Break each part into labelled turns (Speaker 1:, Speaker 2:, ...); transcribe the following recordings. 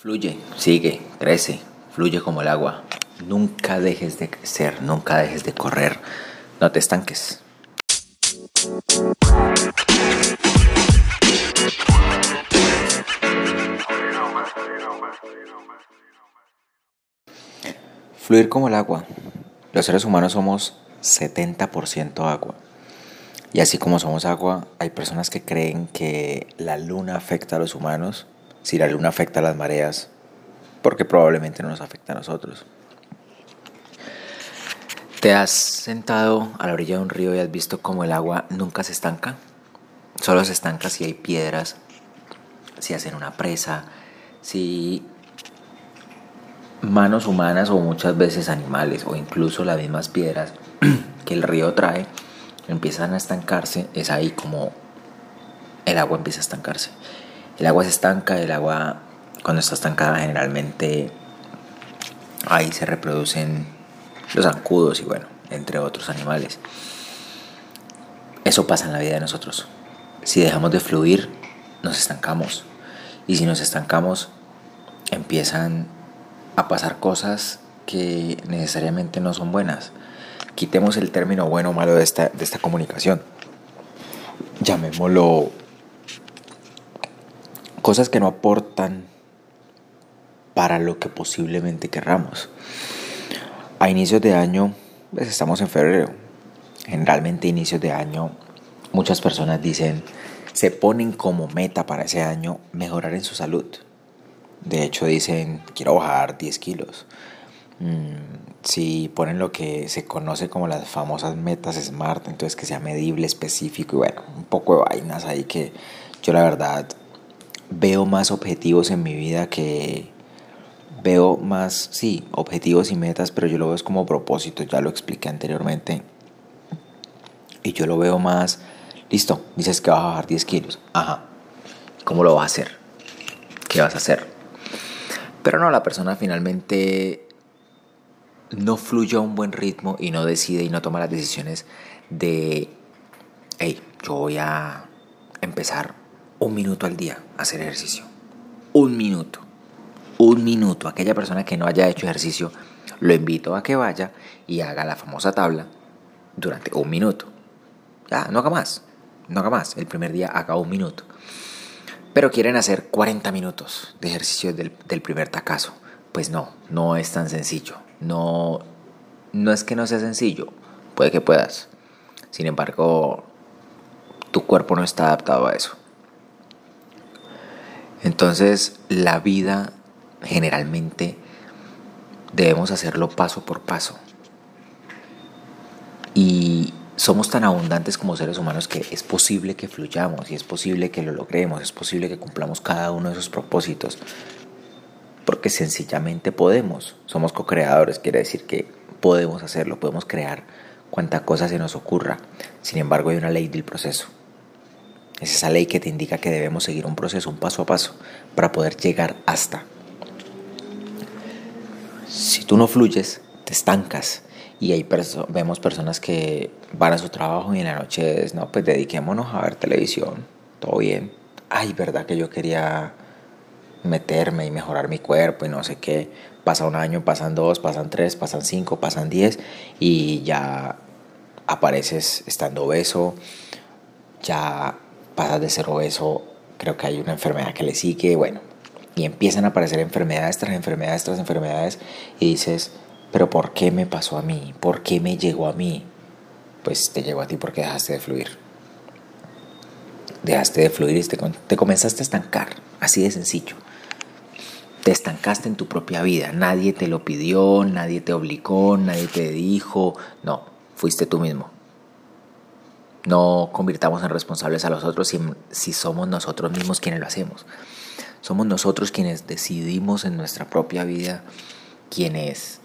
Speaker 1: Fluye, sigue, crece, fluye como el agua. Nunca dejes de crecer, nunca dejes de correr. No te estanques. Fluir como el agua. Los seres humanos somos 70% agua. Y así como somos agua, hay personas que creen que la luna afecta a los humanos si la luna afecta a las mareas, porque probablemente no nos afecta a nosotros. ¿Te has sentado a la orilla de un río y has visto cómo el agua nunca se estanca? Solo se estanca si hay piedras, si hacen una presa, si manos humanas o muchas veces animales o incluso las mismas piedras que el río trae empiezan a estancarse, es ahí como el agua empieza a estancarse. El agua se estanca, el agua cuando está estancada generalmente ahí se reproducen los zancudos y bueno, entre otros animales. Eso pasa en la vida de nosotros. Si dejamos de fluir, nos estancamos. Y si nos estancamos, empiezan a pasar cosas que necesariamente no son buenas. Quitemos el término bueno o malo de esta, de esta comunicación. Llamémoslo cosas que no aportan para lo que posiblemente querramos. A inicios de año, pues estamos en febrero. Generalmente inicios de año, muchas personas dicen, se ponen como meta para ese año mejorar en su salud. De hecho dicen, quiero bajar 10 kilos. Mm, si ponen lo que se conoce como las famosas metas SMART, entonces que sea medible, específico y bueno, un poco de vainas ahí que yo la verdad veo más objetivos en mi vida que veo más, sí, objetivos y metas, pero yo lo veo como propósito, ya lo expliqué anteriormente. Y yo lo veo más, listo, dices que vas a bajar 10 kilos. Ajá, ¿cómo lo vas a hacer? ¿Qué vas a hacer? Pero no, la persona finalmente no fluye a un buen ritmo y no decide y no toma las decisiones de, hey, yo voy a empezar un minuto al día hacer ejercicio. Un minuto. Un minuto. Aquella persona que no haya hecho ejercicio, lo invito a que vaya y haga la famosa tabla durante un minuto. Ya, no haga más. No haga más. El primer día haga un minuto. Pero quieren hacer 40 minutos de ejercicio del, primer tacazo. Pues no, no es tan sencillo. No, no es que no sea sencillo. Puede que puedas. Sin embargo, tu cuerpo no está adaptado a eso. Entonces la vida generalmente debemos hacerlo paso por paso. Y somos tan abundantes como seres humanos que es posible que fluyamos y es posible que lo logremos, es posible que cumplamos cada uno de esos propósitos. Porque sencillamente podemos. Somos co-creadores, quiere decir que podemos hacerlo, podemos crear cuanta cosa se nos ocurra. Sin embargo, hay una ley del proceso. Es esa ley que te indica que debemos seguir un proceso, un paso a paso, para poder llegar hasta. Si tú no fluyes, te estancas. Y ahí vemos personas que van a su trabajo y en la noche es, no, pues dediquémonos a ver televisión, todo bien. Ay, verdad que yo quería meterme y mejorar mi cuerpo y no sé qué. Pasa un año, pasan dos, pasan tres, pasan cinco, pasan diez y ya apareces estando obeso, ya pasas de ser obeso, creo que hay una enfermedad que le sigue, bueno, y empiezan a aparecer enfermedades tras enfermedades tras enfermedades y dices, pero ¿por qué me pasó a mí? ¿Por qué me llegó a mí? Pues te llegó a ti porque dejaste de fluir. Dejaste de fluir y te, te comenzaste a estancar, así de sencillo. Te estancaste en tu propia vida, nadie te lo pidió, nadie te obligó, nadie te dijo, no, fuiste tú mismo. No convirtamos en responsables a los otros si, somos nosotros mismos quienes lo hacemos. Somos nosotros quienes decidimos en nuestra propia vida, quienes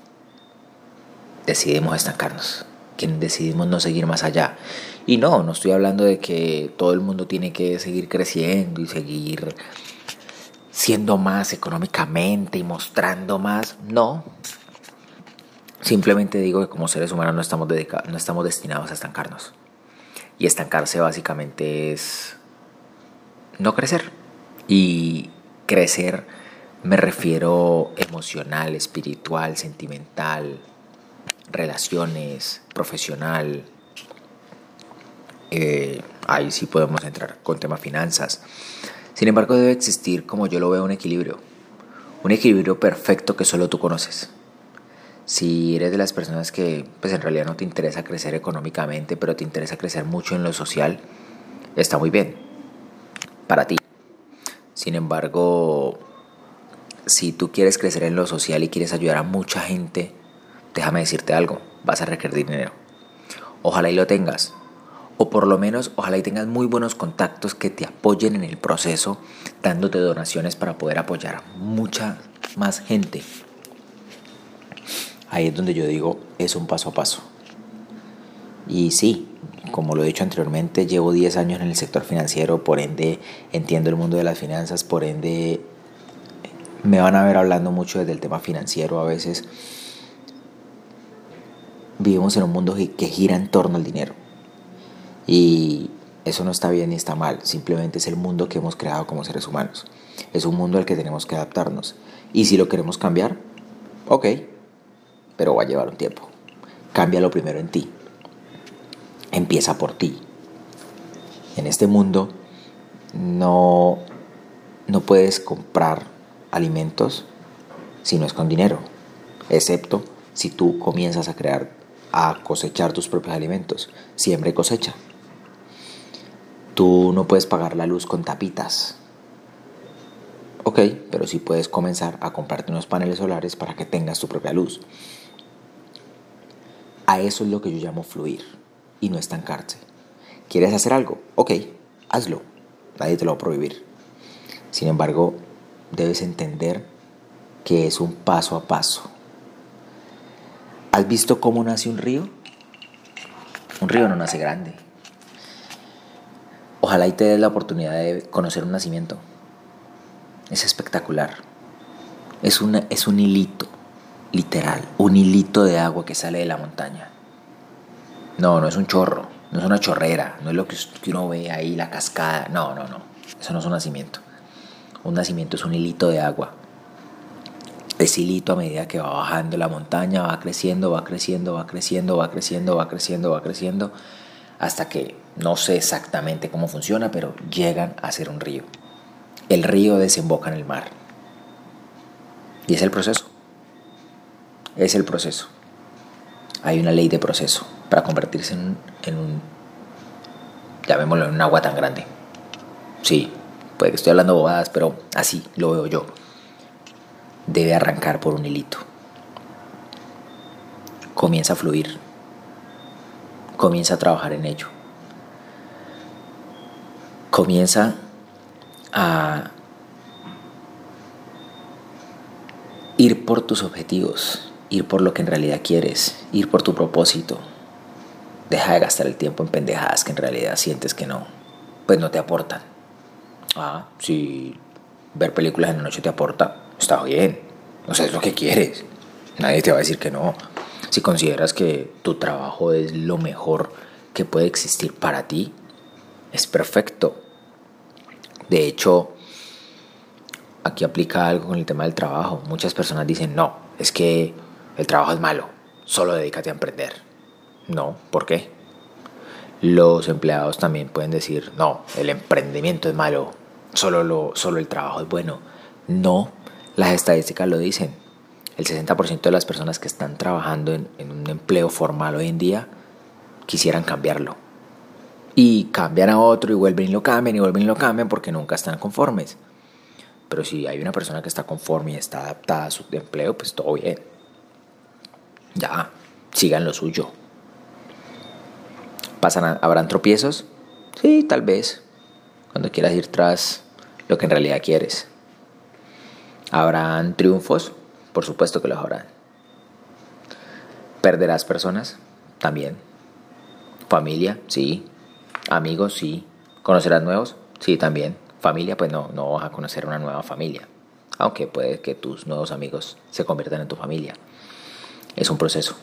Speaker 1: decidimos estancarnos, quienes decidimos no seguir más allá. Y no, no estoy hablando de que todo el mundo tiene que seguir creciendo y seguir siendo más económicamente y mostrando más. No. Simplemente digo que como seres humanos no estamos, no estamos destinados a estancarnos. Y estancarse básicamente es no crecer. Y crecer Me refiero emocional, espiritual, sentimental, relaciones, profesional. Eh, ahí sí podemos entrar con tema finanzas. Sin embargo, debe existir, como yo lo veo, un equilibrio. Un equilibrio perfecto que solo tú conoces. Si eres de las personas que pues en realidad no te interesa crecer económicamente, pero te interesa crecer mucho en lo social, está muy bien para ti. Sin embargo, si tú quieres crecer en lo social y quieres ayudar a mucha gente, déjame decirte algo, vas a requerir dinero. Ojalá y lo tengas. O por lo menos, ojalá y tengas muy buenos contactos que te apoyen en el proceso, dándote donaciones para poder apoyar a mucha más gente. Ahí es donde yo digo, es un paso a paso. Y sí, como lo he dicho anteriormente, llevo 10 años en el sector financiero, por ende entiendo el mundo de las finanzas, por ende me van a ver hablando mucho desde el tema financiero a veces. Vivimos en un mundo que gira en torno al dinero. Y eso no está bien ni está mal, simplemente es el mundo que hemos creado como seres humanos. Es un mundo al que tenemos que adaptarnos. Y si lo queremos cambiar, ok, pero va a llevar un tiempo. Cámbialo primero en ti. Empieza por ti. En este mundo no, no puedes comprar alimentos si no es con dinero, excepto si tú comienzas a crear, a cosechar tus propios alimentos. Siembra y cosecha. Tú no puedes pagar la luz con tapitas. Ok, pero sí puedes comenzar a comprarte unos paneles solares para que tengas tu propia luz. A eso es lo que yo llamo fluir y no estancarse. ¿Quieres hacer algo? Ok, hazlo. Nadie te lo va a prohibir. Sin embargo, debes entender que es un paso a paso. ¿Has visto cómo nace un río? Un río no nace grande. Ojalá y te des la oportunidad de conocer un nacimiento. Es espectacular. Es, una, es un hilito literal, un hilito de agua que sale de la montaña. No, no es un chorro, no es una chorrera, no es lo que uno ve ahí, la cascada. No, no, no. Eso no es un nacimiento. Un nacimiento es un hilito de agua. Ese hilito a medida que va bajando la montaña, va creciendo, va creciendo, va creciendo, va creciendo, va creciendo, va creciendo, hasta que no sé exactamente cómo funciona, pero llegan a ser un río. El río desemboca en el mar. Y es el proceso es el proceso. Hay una ley de proceso para convertirse en, un, llamémoslo, en un agua tan grande. Sí, puede que estoy hablando bobadas, pero así lo veo yo. Debe arrancar por un hilito. Comienza a fluir. Comienza a trabajar en ello. Comienza a ir por tus objetivos ir por lo que en realidad quieres, ir por tu propósito. Deja de gastar el tiempo en pendejadas que en realidad sientes que no, pues no te aportan. Ah, si ver películas en la noche te aporta, está bien. O sea, es lo que quieres. Nadie te va a decir que no. Si consideras que tu trabajo es lo mejor que puede existir para ti, es perfecto. De hecho, aquí aplica algo con el tema del trabajo. Muchas personas dicen, no, es que el trabajo es malo, solo dedícate a emprender. No, ¿por qué? Los empleados también pueden decir, no, el emprendimiento es malo, solo, lo, solo el trabajo es bueno. No, las estadísticas lo dicen. El 60% de las personas que están trabajando en, en un empleo formal hoy en día quisieran cambiarlo. Y cambian a otro y vuelven y lo cambian y vuelven y lo cambian porque nunca están conformes. Pero si hay una persona que está conforme y está adaptada a su empleo, pues todo bien. Ya, sigan lo suyo. ¿Pasan ¿Habrán tropiezos? Sí, tal vez. Cuando quieras ir tras lo que en realidad quieres. ¿Habrán triunfos? Por supuesto que los habrán. ¿Perderás personas? También. ¿Familia? Sí. ¿Amigos? Sí. ¿Conocerás nuevos? Sí, también. ¿Familia? Pues no, no vas a conocer una nueva familia. Aunque puede que tus nuevos amigos se conviertan en tu familia. Es un proceso.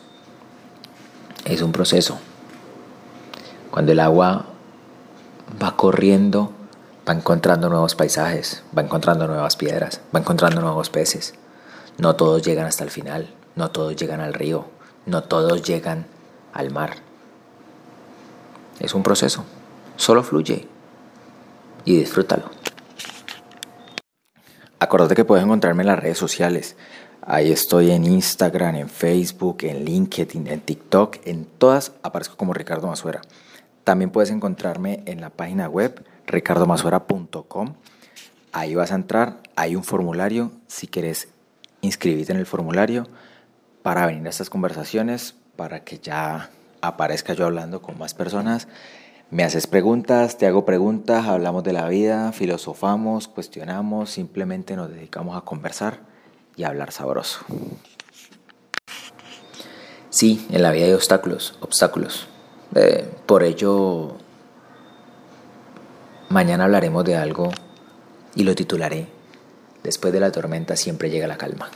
Speaker 1: Es un proceso. Cuando el agua va corriendo, va encontrando nuevos paisajes, va encontrando nuevas piedras, va encontrando nuevos peces. No todos llegan hasta el final, no todos llegan al río, no todos llegan al mar. Es un proceso, solo fluye y disfrútalo. Acuérdate que puedes encontrarme en las redes sociales. Ahí estoy en Instagram, en Facebook, en LinkedIn, en TikTok, en todas aparezco como Ricardo Masuera. También puedes encontrarme en la página web ricardomasuera.com. Ahí vas a entrar, hay un formulario. Si quieres inscribirte en el formulario para venir a estas conversaciones, para que ya aparezca yo hablando con más personas. Me haces preguntas, te hago preguntas, hablamos de la vida, filosofamos, cuestionamos, simplemente nos dedicamos a conversar y hablar sabroso. Sí, en la vida hay obstáculos, obstáculos. Eh, por ello, mañana hablaremos de algo y lo titularé Después de la tormenta siempre llega la calma.